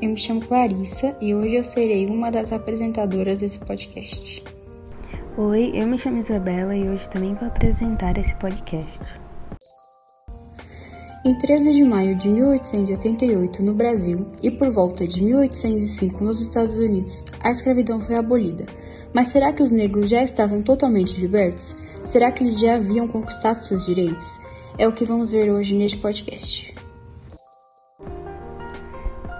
eu me chamo Clarissa e hoje eu serei uma das apresentadoras desse podcast. Oi, eu me chamo Isabela e hoje também vou apresentar esse podcast. Em 13 de maio de 1888, no Brasil, e por volta de 1805 nos Estados Unidos, a escravidão foi abolida. Mas será que os negros já estavam totalmente libertos? Será que eles já haviam conquistado seus direitos? É o que vamos ver hoje neste podcast.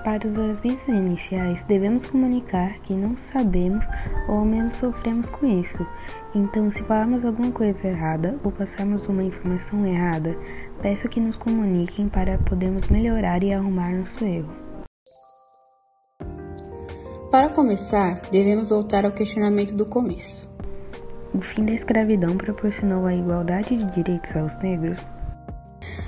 Para os avisos iniciais, devemos comunicar que não sabemos ou ao menos sofremos com isso. Então, se falarmos alguma coisa errada ou passarmos uma informação errada, peço que nos comuniquem para podermos melhorar e arrumar nosso erro. Para começar, devemos voltar ao questionamento do começo. O fim da escravidão proporcionou a igualdade de direitos aos negros?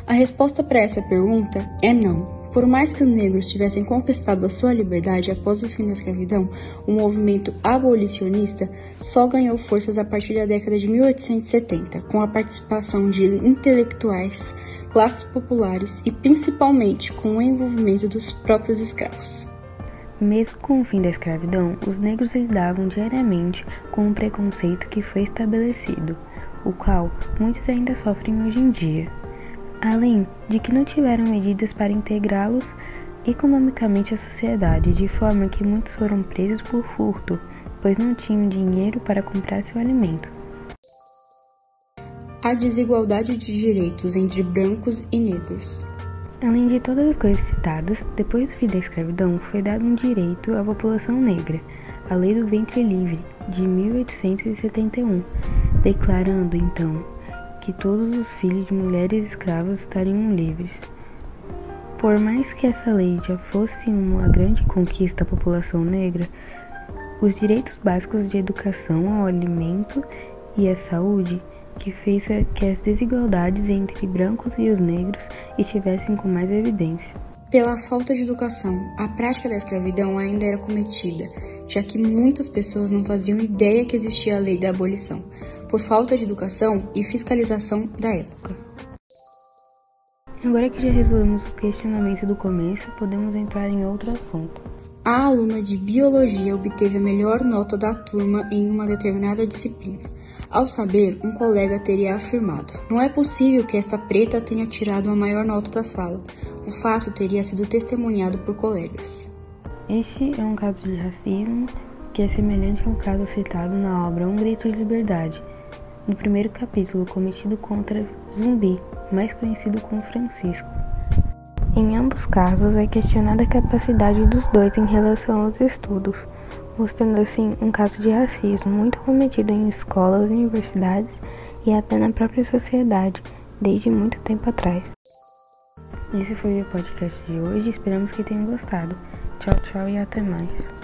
A resposta para essa pergunta é não. Por mais que os negros tivessem conquistado a sua liberdade após o fim da escravidão, o movimento abolicionista só ganhou forças a partir da década de 1870, com a participação de intelectuais, classes populares e principalmente com o envolvimento dos próprios escravos. Mesmo com o fim da escravidão, os negros lidavam diariamente com o preconceito que foi estabelecido, o qual muitos ainda sofrem hoje em dia além de que não tiveram medidas para integrá-los economicamente à sociedade, de forma que muitos foram presos por furto, pois não tinham dinheiro para comprar seu alimento. A desigualdade de direitos entre brancos e negros. Além de todas as coisas citadas, depois do fim da escravidão foi dado um direito à população negra, a Lei do Ventre Livre, de 1871, declarando então que todos os filhos de mulheres escravas estariam livres. Por mais que essa lei já fosse uma grande conquista à população negra, os direitos básicos de educação ao alimento e à saúde que fez que as desigualdades entre brancos e os negros estivessem com mais evidência. Pela falta de educação, a prática da escravidão ainda era cometida, já que muitas pessoas não faziam ideia que existia a lei da abolição por falta de educação e fiscalização da época. Agora que já resolvemos o questionamento do começo, podemos entrar em outro assunto. A aluna de biologia obteve a melhor nota da turma em uma determinada disciplina. Ao saber, um colega teria afirmado: Não é possível que esta preta tenha tirado a maior nota da sala. O fato teria sido testemunhado por colegas. Este é um caso de racismo que é semelhante ao caso citado na obra Um Grito de Liberdade, no primeiro capítulo cometido contra Zumbi, mais conhecido como Francisco. Em ambos casos é questionada a capacidade dos dois em relação aos estudos, mostrando assim um caso de racismo muito cometido em escolas, universidades e até na própria sociedade desde muito tempo atrás. Esse foi o podcast de hoje, esperamos que tenham gostado. Tchau, tchau e até mais.